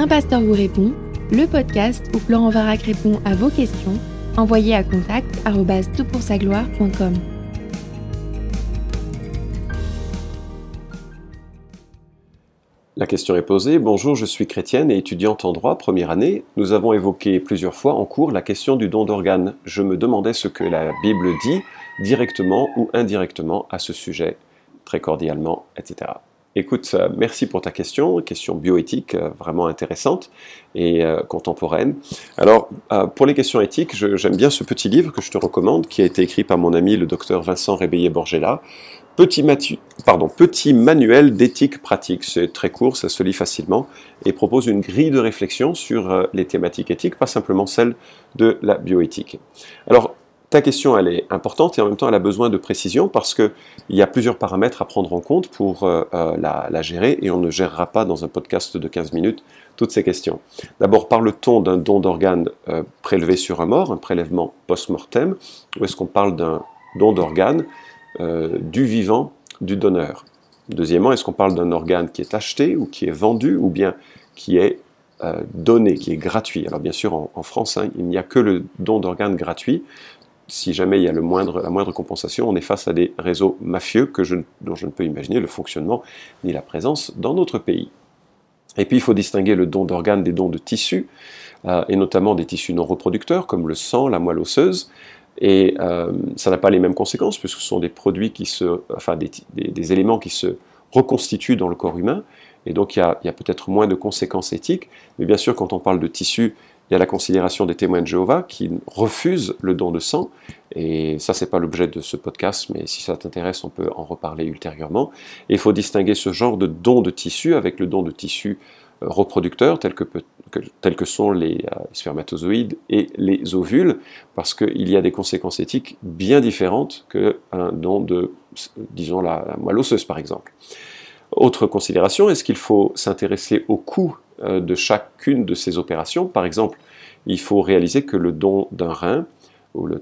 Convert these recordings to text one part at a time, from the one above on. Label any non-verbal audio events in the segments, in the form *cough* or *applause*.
Un pasteur vous répond, le podcast où Florent Varac répond à vos questions, envoyez à contact gloire.com La question est posée. Bonjour, je suis chrétienne et étudiante en droit, première année. Nous avons évoqué plusieurs fois en cours la question du don d'organes. Je me demandais ce que la Bible dit, directement ou indirectement, à ce sujet, très cordialement, etc. Écoute, euh, merci pour ta question, question bioéthique euh, vraiment intéressante et euh, contemporaine. Alors, pour les questions éthiques, j'aime bien ce petit livre que je te recommande, qui a été écrit par mon ami le docteur Vincent Rébeillé-Borgella. Petit, petit manuel d'éthique pratique, c'est très court, ça se lit facilement, et propose une grille de réflexion sur les thématiques éthiques, pas simplement celle de la bioéthique. Alors, ta question, elle est importante et en même temps, elle a besoin de précision parce qu'il y a plusieurs paramètres à prendre en compte pour euh, euh, la, gérer et on ne gérera pas dans un podcast de 15 minutes toutes ces questions. D'abord, parle-t-on d'un don d'organes euh, prélevé sur un mort, un prélèvement post-mortem, ou est-ce qu'on parle d'un don d'organes du vivant du donneur? Deuxièmement, est-ce qu'on parle d'un organe qui est acheté ou qui est vendu ou bien qui est donné, qui est gratuit? Alors bien sûr, en, France, hein, il n'y a que le don d'organes gratuit si jamais il y a la moindre compensation, on est face à des réseaux mafieux dont je ne peux imaginer le fonctionnement ni la présence dans notre pays. Et puis il faut distinguer le don d'organes des dons de tissus, euh, et notamment des tissus non reproducteurs comme le sang, la moelle osseuse. Et euh, ça n'a pas les mêmes conséquences puisque ce sont des produits qui se, enfin des, éléments qui se reconstituent dans le corps humain. Et donc il y a peut-être moins de conséquences éthiques. Mais bien sûr, quand on parle de tissus, il y a la considération des témoins de Jéhovah qui refusent le don de sang, et ça c'est pas l'objet de ce podcast, mais si ça t'intéresse, on peut en reparler ultérieurement. Et il faut distinguer ce genre de don de tissu avec le don de tissu euh, reproducteur, tel que, que sont les euh, spermatozoïdes et les ovules, parce qu'il y a des conséquences éthiques bien différentes qu'un don de, disons, la, la moelle osseuse par exemple. Autre considération, est-ce qu'il faut s'intéresser au coût de chacune de ces opérations. Par exemple, il faut réaliser que le don d'un rein ou le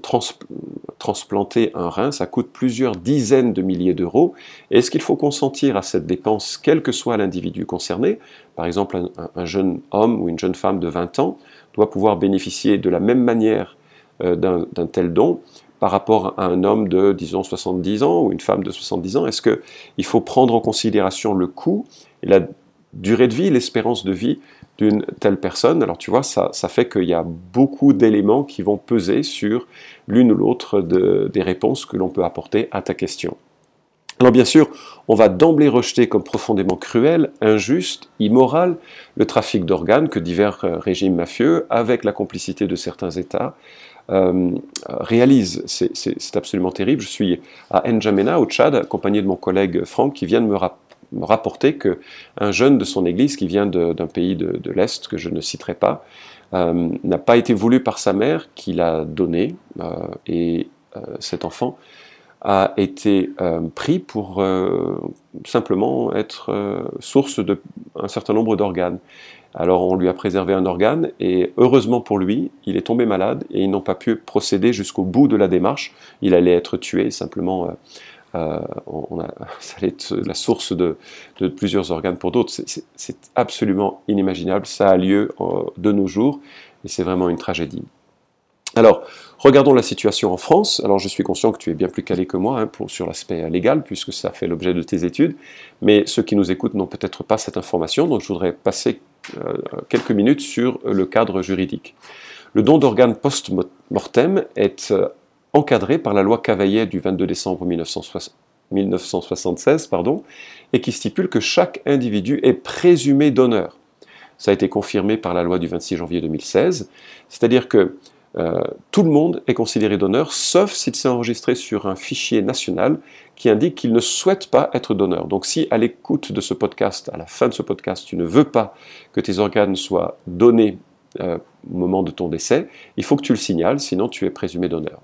transplanter un rein, ça coûte plusieurs dizaines de milliers d'euros. Est-ce qu'il faut consentir à cette dépense, quel que soit l'individu concerné? Par exemple, un, jeune homme ou une jeune femme de 20 ans doit pouvoir bénéficier de la même manière euh, d'un tel don par rapport à un homme de, disons, 70 ans ou une femme de 70 ans Est-ce qu'il faut prendre en considération le coût et la durée de vie, l'espérance de vie d'une telle personne. Alors tu vois, ça, fait qu'il y a beaucoup d'éléments qui vont peser sur l'une ou l'autre des réponses que l'on peut apporter à ta question. Alors bien sûr, on va d'emblée rejeter comme profondément cruel, injuste, immoral le trafic d'organes que divers euh, régimes mafieux, avec la complicité de certains États, euh, réalisent. C'est absolument terrible. Je suis à N'Djamena, au Tchad, accompagné de mon collègue Franck, qui vient de me rappeler me rapporter qu'un jeune de son église qui vient d'un pays de, l'Est, que je ne citerai pas, euh, n'a pas été voulu par sa mère, qui l'a donné, euh, et euh, cet enfant a été pris pour simplement être source d'un certain nombre d'organes. Alors on lui a préservé un organe et heureusement pour lui, il est tombé malade et ils n'ont pas pu procéder jusqu'au bout de la démarche. Il allait être tué simplement euh, on a, *laughs* ça allait être la source de, plusieurs organes pour d'autres. C'est absolument inimaginable. Ça a lieu euh, de nos jours et c'est vraiment une tragédie. Alors, regardons la situation en France. Alors, je suis conscient que tu es bien plus calé que moi hein, pour, sur l'aspect légal, puisque ça fait l'objet de tes études, mais ceux qui nous écoutent n'ont peut-être pas cette information, donc je voudrais passer euh, quelques minutes sur le cadre juridique. Le don d'organes post-mortem est encadré par la loi Cavaillet du 22 décembre 1976 pardon, et qui stipule que chaque individu est présumé donneur. Ça a été confirmé par la loi du 26 janvier 2016, c'est-à-dire que euh, tout le monde est considéré donneur, sauf s'il s'est enregistré sur un fichier national qui indique qu'il ne souhaite pas être donneur. Donc si à l'écoute de ce podcast, à la fin de ce podcast, tu ne veux pas que tes organes soient donnés euh, au moment de ton décès, il faut que tu le signales, sinon tu es présumé donneur.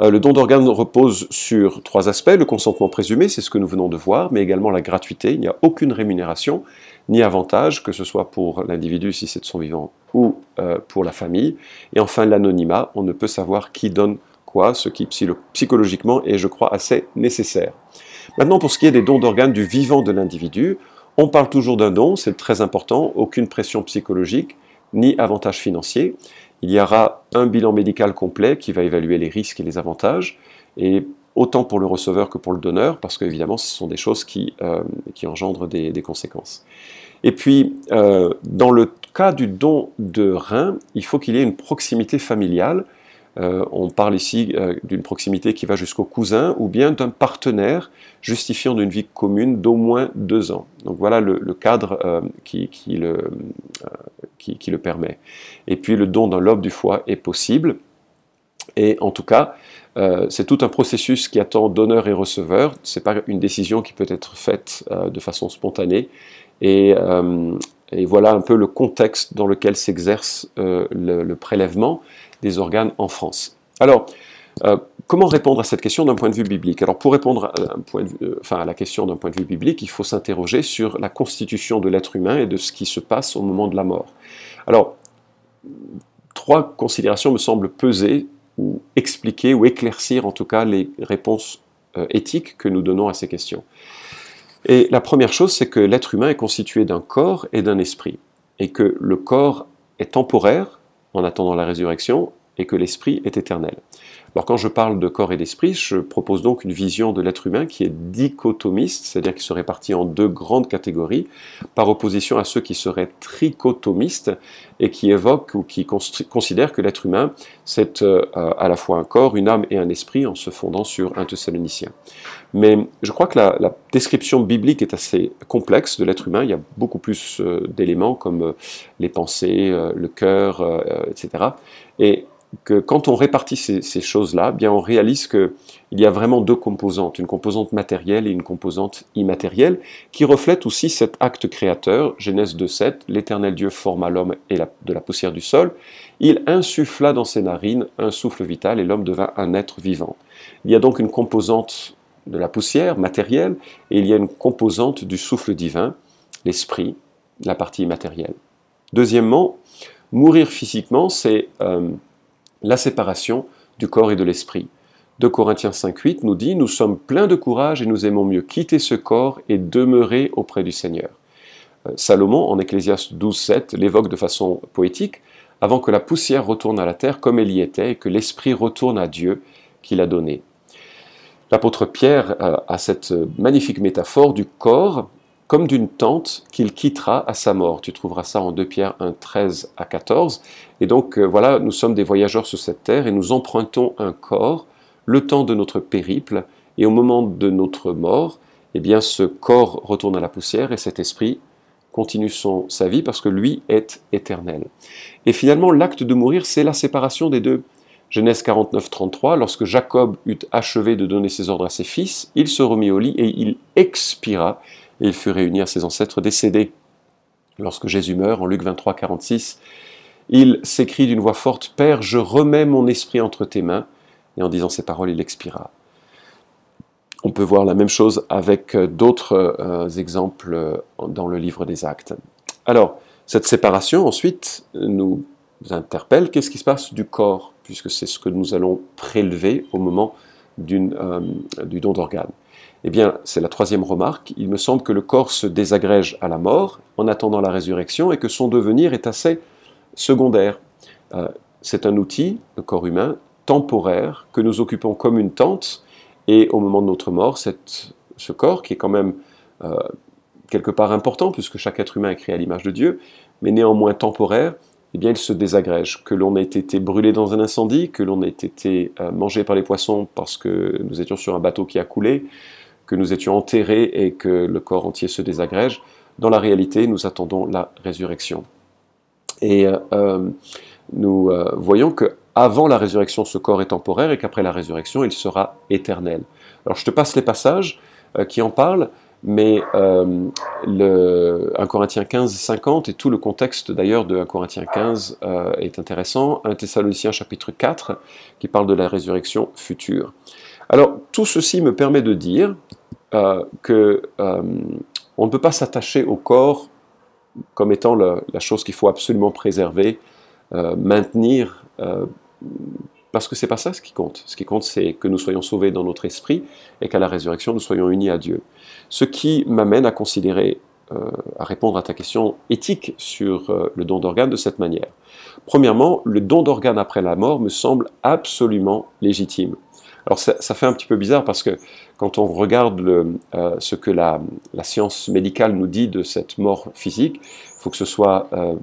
Euh, le don d'organes repose sur trois aspects. Le consentement présumé, c'est ce que nous venons de voir, mais également la gratuité. Il n'y a aucune rémunération ni avantage, que ce soit pour l'individu si c'est de son vivant ou euh, pour la famille. Et enfin, l'anonymat, on ne peut savoir qui donne quoi, ce qui psychologiquement est, je crois, assez nécessaire. Maintenant, pour ce qui est des dons d'organes du vivant de l'individu, On parle toujours d'un don, c'est très important, aucune pression psychologique ni avantage financier. Il y aura un bilan médical complet qui va évaluer les risques et les avantages, et autant pour le receveur que pour le donneur, parce qu'évidemment, ce sont des choses qui, euh, engendrent des, conséquences. Et puis, euh, dans le cas du don de rein, il faut qu'il y ait une proximité familiale. Euh, on parle ici d'une proximité qui va jusqu'au cousin ou bien d'un partenaire justifiant d'une vie commune d'au moins deux ans. Donc voilà le, cadre qui, qui, le, permet. Et puis le don d'un lobe du foie est possible. Et en tout cas, euh, c'est tout un processus qui attend donneur et receveur. Ce n'est pas une décision qui peut être faite euh, de façon spontanée. Euh, et, voilà un peu le contexte dans lequel s'exerce le, prélèvement des organes en France. Alors, comment répondre à cette question d'un point de vue biblique? Alors, pour répondre à, à la question d'un point de vue biblique, il faut s'interroger sur la constitution de l'être humain et de ce qui se passe au moment de la mort. Alors, trois considérations me semblent peser ou expliquer ou éclaircir en tout cas les réponses euh, éthiques que nous donnons à ces questions. Et la première chose, c'est que l'être humain est constitué d'un corps et d'un esprit, et que le corps est temporaire en attendant la résurrection, et que l'esprit est éternel. Alors quand je parle de corps et d'esprit, je propose donc une vision de l'être humain qui est dichotomiste, c'est-à-dire qui se répartit en deux grandes catégories, par opposition à ceux qui seraient trichotomistes et qui évoquent ou qui considèrent que l'être humain, c'est euh, à la fois un corps, une âme et un esprit en se fondant sur un Thessalonicien. Mais je crois que la, description biblique est assez complexe de l'être humain. Il y a beaucoup plus euh, d'éléments comme euh, les pensées, le cœur, etc. Et quand on répartit ces, choses-là, bien on réalise qu'il y a vraiment deux composantes, une composante matérielle et une composante immatérielle, qui reflètent aussi cet acte créateur, Genèse 2.7, l'Éternel Dieu forma l'homme de la poussière du sol, il insuffla dans ses narines un souffle vital et l'homme devint un être vivant. Il y a donc une composante de la poussière matérielle et il y a une composante du souffle divin, l'esprit, la partie immatérielle. Deuxièmement, mourir physiquement, c'est... Euh, la séparation du corps et de l'esprit. 2 Corinthiens 5.8 nous dit Nous sommes pleins de courage et nous aimons mieux quitter ce corps et demeurer auprès du Seigneur. Euh, Salomon, en Ecclésiaste 12.7, l'évoque de façon poétique avant que la poussière retourne à la terre comme elle y était et que l'esprit retourne à Dieu qui l'a donné. L'apôtre Pierre euh, a cette magnifique métaphore du corps comme d'une tente qu'il quittera à sa mort. Tu trouveras ça en 2 Pierre 1, 13 à 14. Et donc euh, voilà, nous sommes des voyageurs sur cette terre et nous empruntons un corps le temps de notre périple et au moment de notre mort, eh bien ce corps retourne à la poussière et cet esprit continue son, sa vie parce que lui est éternel. Et finalement, l'acte de mourir, c'est la séparation des deux. Genèse 49, 33, lorsque Jacob eut achevé de donner ses ordres à ses fils, il se remit au lit et il expira il fut réuni à ses ancêtres décédés. Lorsque Jésus meurt, en Luc 23, 46, il s'écrit d'une voix forte, Père, je remets mon esprit entre tes mains, et en disant ces paroles, il expira. On peut voir la même chose avec d'autres euh, exemples euh, dans le livre des actes. Alors, cette séparation ensuite nous interpelle, qu'est-ce qui se passe du corps, puisque c'est ce que nous allons prélever au moment euh, du don d'organes eh bien, c'est la troisième remarque. Il me semble que le corps se désagrège à la mort en attendant la résurrection et que son devenir est assez secondaire. Euh, c'est un outil, le corps humain, temporaire, que nous occupons comme une tente et au moment de notre mort, ce corps, qui est quand même euh, quelque part important, puisque chaque être humain est créé à l'image de Dieu, mais néanmoins temporaire, eh bien, il se désagrège. Que l'on ait été brûlé dans un incendie, que l'on ait été euh, mangé par les poissons parce que nous étions sur un bateau qui a coulé, que nous étions enterrés et que le corps entier se désagrège. Dans la réalité, nous attendons la résurrection. Et euh, euh, nous euh, voyons que avant la résurrection, ce corps est temporaire et qu'après la résurrection, il sera éternel. Alors je te passe les passages qui en parlent, mais le 1 Corinthiens 15, 50 et tout le contexte d'ailleurs de 1 Corinthiens 15 est intéressant. 1 Thessaloniciens chapitre 4 qui parle de la résurrection future. Alors tout ceci me permet de dire euh, que euh, ne peut pas s'attacher au corps comme étant la, chose qu'il faut absolument préserver, euh, maintenir, parce que c'est pas ça ce qui compte. Ce qui compte, c'est que nous soyons sauvés dans notre esprit et qu'à la résurrection, nous soyons unis à Dieu. Ce qui m'amène à considérer à répondre à ta question éthique sur le don d'organes de cette manière. Premièrement, le don d'organes après la mort me semble absolument légitime. Alors ça, fait un petit peu bizarre parce que quand on regarde euh, ce que la, science médicale nous dit de cette mort physique, il faut que ce soit, euh,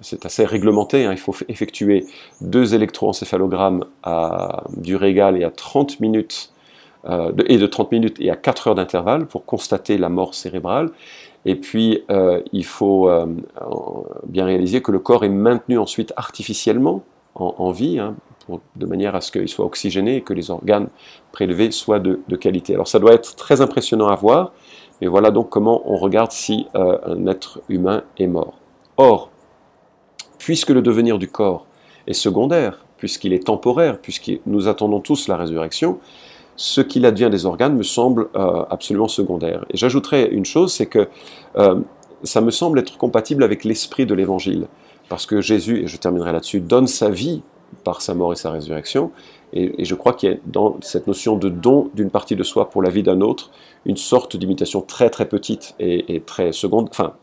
c'est assez réglementé, hein. il faut effectuer deux électroencéphalogrammes à durée égale et à 30 minutes, euh, et de 30 minutes et à 4 heures d'intervalle pour constater la mort cérébrale. Et puis, il faut bien réaliser que le corps est maintenu ensuite artificiellement en, vie, hein, de manière à ce qu'il soit oxygéné et que les organes prélevés soient de, qualité. Alors ça doit être très impressionnant à voir, mais voilà donc comment on regarde si euh, un être humain est mort. Or, puisque le devenir du corps est secondaire, puisqu'il est temporaire, puisque nous attendons tous la résurrection, ce qu'il advient des organes me semble euh, absolument secondaire. Et j'ajouterais une chose, c'est que euh, ça me semble être compatible avec l'esprit de l'Évangile, parce que Jésus, et je terminerai là-dessus, donne sa vie par sa mort et sa résurrection. Et, je crois qu'il y a dans cette notion de don d'une partie de soi pour la vie d'un autre une sorte d'imitation très très petite et, très seconde, enfin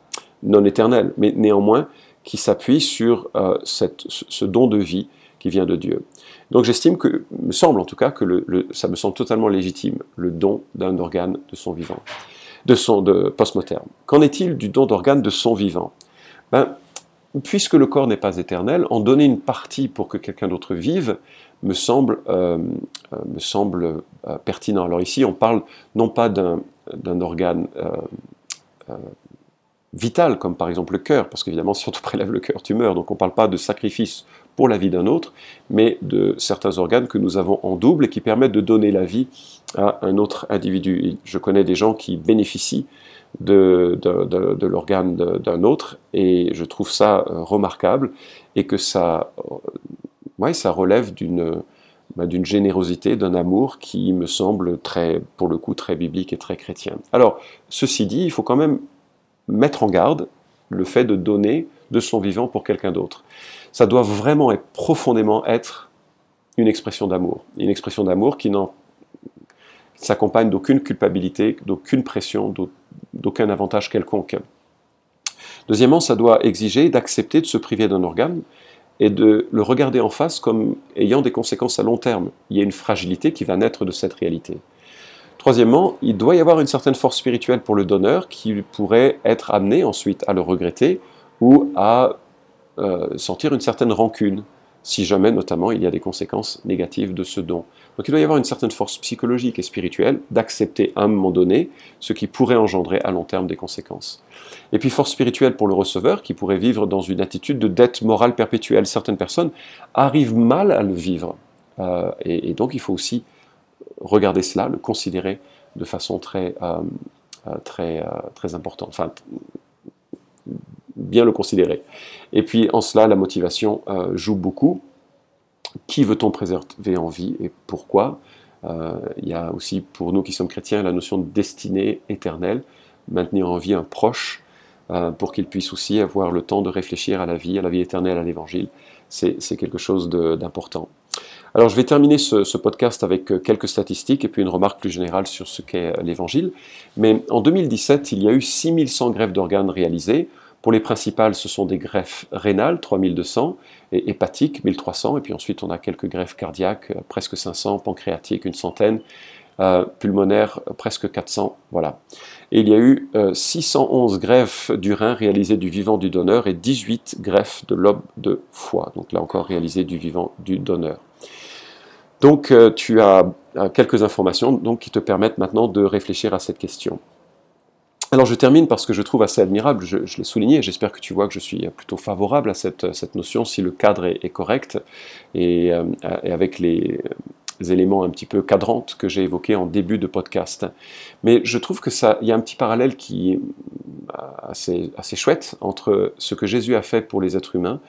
non éternelle, mais néanmoins qui s'appuie sur euh, cette, ce don de vie qui vient de Dieu. Donc j'estime que, me semble en tout cas, que le, ça me semble totalement légitime, le don d'un organe de son vivant, de son de post-mortem. Qu'en est-il du don d'organe de son vivant? Ben, puisque le corps n'est pas éternel, en donner une partie pour que quelqu'un d'autre vive me semble, euh, euh, euh, pertinent. Alors ici, on parle non pas d'un organe vital, comme par exemple le cœur, parce qu'évidemment, *laughs* si on te prélève le cœur, tu meurs. Donc on ne parle pas de sacrifice pour la vie d'un autre, mais de certains organes que nous avons en double et qui permettent de donner la vie à un autre individu. je connais des gens qui bénéficient de, de, l'organe d'un autre, et je trouve ça euh, remarquable, et que ça, euh, ouais, ça relève d'une bah, d'une générosité, d'un amour qui me semble très, pour le coup, très biblique et très chrétien. Alors, ceci dit, il faut quand même mettre en garde le fait de donner de son vivant pour quelqu'un d'autre. Ça doit vraiment et profondément être une expression d'amour. Une expression d'amour qui n'en s'accompagne d'aucune culpabilité, d'aucune pression, d'aucun avantage quelconque. Deuxièmement, ça doit exiger d'accepter de se priver d'un organe et de le regarder en face comme ayant des conséquences à long terme. Il y a une fragilité qui va naître de cette réalité. Troisièmement, il doit y avoir une certaine force spirituelle pour le donneur qui pourrait être amené ensuite à le regretter ou à euh, sentir une certaine rancune si jamais notamment il y a des conséquences négatives de ce don. Donc il doit y avoir une certaine force psychologique et spirituelle d'accepter à un moment donné ce qui pourrait engendrer à long terme des conséquences. Et puis force spirituelle pour le receveur qui pourrait vivre dans une attitude de dette morale perpétuelle. Certaines personnes arrivent mal à le vivre. Euh, et, donc il faut aussi regarder cela, le considérer de façon très, euh, euh, très, très importante. Bien le considérer. Et puis en cela, la motivation euh, joue beaucoup. Qui veut-on préserver en vie et pourquoi? Euh, Il y a aussi pour nous qui sommes chrétiens la notion de destinée éternelle, maintenir en vie un proche euh, pour qu'il puisse aussi avoir le temps de réfléchir à la vie, à la vie éternelle, à l'évangile. C'est quelque chose d'important. Alors je vais terminer ce, ce, podcast avec quelques statistiques et puis une remarque plus générale sur ce qu'est l'évangile. Mais en 2017, il y a eu 6100 greffes d'organes réalisées. Pour les principales, ce sont des greffes rénales, 3200, et hépatiques, 1300, et puis ensuite on a quelques greffes cardiaques, euh, presque 500, pancréatiques, une centaine, euh, pulmonaires, euh, presque 400, voilà. Et il y a eu 611 greffes du rein réalisées du vivant du donneur et 18 greffes de lobe de foie, donc là encore réalisées du vivant du donneur. Donc tu as quelques informations donc, qui te permettent maintenant de réfléchir à cette question. Alors je termine parce que je trouve assez admirable, je, l'ai souligné, j'espère que tu vois que je suis plutôt favorable à cette, notion si le cadre est, correct et, euh, avec les éléments un petit peu cadrants que j'ai évoqués en début de podcast. Mais je trouve que ça, y a un petit parallèle qui est assez chouette entre ce que Jésus a fait pour les êtres humains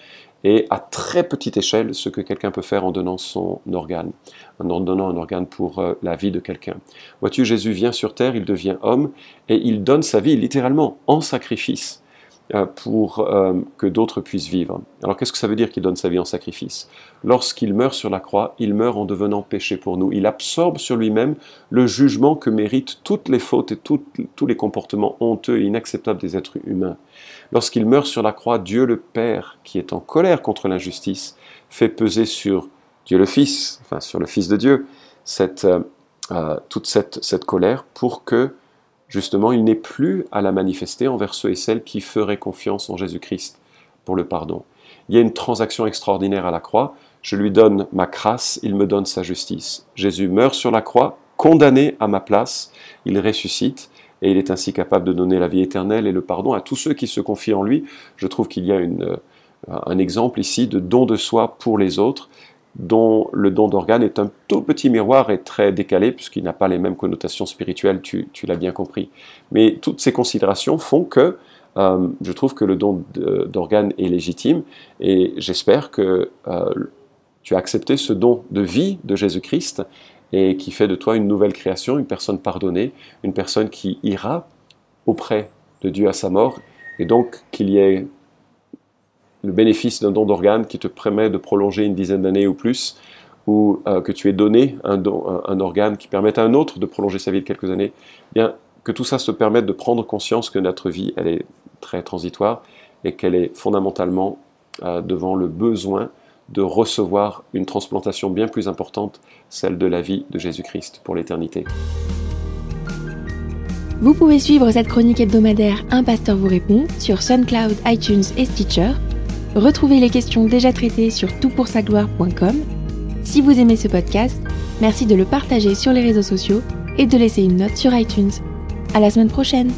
et à très petite échelle ce que quelqu'un peut faire en donnant son organe, en donnant un organe pour euh, la vie de quelqu'un. Vois-tu, Jésus vient sur terre, il devient homme et il donne sa vie littéralement en sacrifice euh, pour euh, que d'autres puissent vivre. Alors qu'est-ce que ça veut dire qu'il donne sa vie en sacrifice? Lorsqu'il meurt sur la croix, il meurt en devenant péché pour nous. Il absorbe sur lui-même le jugement que méritent toutes les fautes et tous les comportements honteux et inacceptables des êtres humains. Lorsqu'il meurt sur la croix, Dieu le Père, qui est en colère contre l'injustice, fait peser sur Dieu le Fils, enfin sur le Fils de Dieu, cette, euh, toute cette, cette colère pour que justement, il n'est plus à la manifester envers ceux et celles qui feraient confiance en Jésus-Christ pour le pardon. Il y a une transaction extraordinaire à la croix. Je lui donne ma crasse, il me donne sa justice. Jésus meurt sur la croix, condamné à ma place, il ressuscite et il est ainsi capable de donner la vie éternelle et le pardon à tous ceux qui se confient en lui. Je trouve qu'il y a une, un exemple ici de don de soi pour les autres dont le don d'organe est un tout petit miroir et très décalé, puisqu'il n'a pas les mêmes connotations spirituelles, tu, l'as bien compris. Mais toutes ces considérations font que euh, je trouve que le don d'organe est légitime, et j'espère que euh, tu as accepté ce don de vie de Jésus-Christ, et qui fait de toi une nouvelle création, une personne pardonnée, une personne qui ira auprès de Dieu à sa mort, et donc qu'il y ait le bénéfice d'un don d'organe qui te permet de prolonger une dizaine d'années ou plus, ou euh, que tu aies donné un, organe qui permette à un autre de prolonger sa vie de quelques années, eh bien que tout ça se permette de prendre conscience que notre vie, elle est très transitoire et qu'elle est fondamentalement euh, devant le besoin de recevoir une transplantation bien plus importante, celle de la vie de Jésus-Christ pour l'éternité. Vous pouvez suivre cette chronique hebdomadaire Un pasteur vous répond sur SoundCloud, iTunes et Stitcher Retrouvez les questions déjà traitées sur toutpoursagloire.com. Si vous aimez ce podcast, merci de le partager sur les réseaux sociaux et de laisser une note sur iTunes. À la semaine prochaine!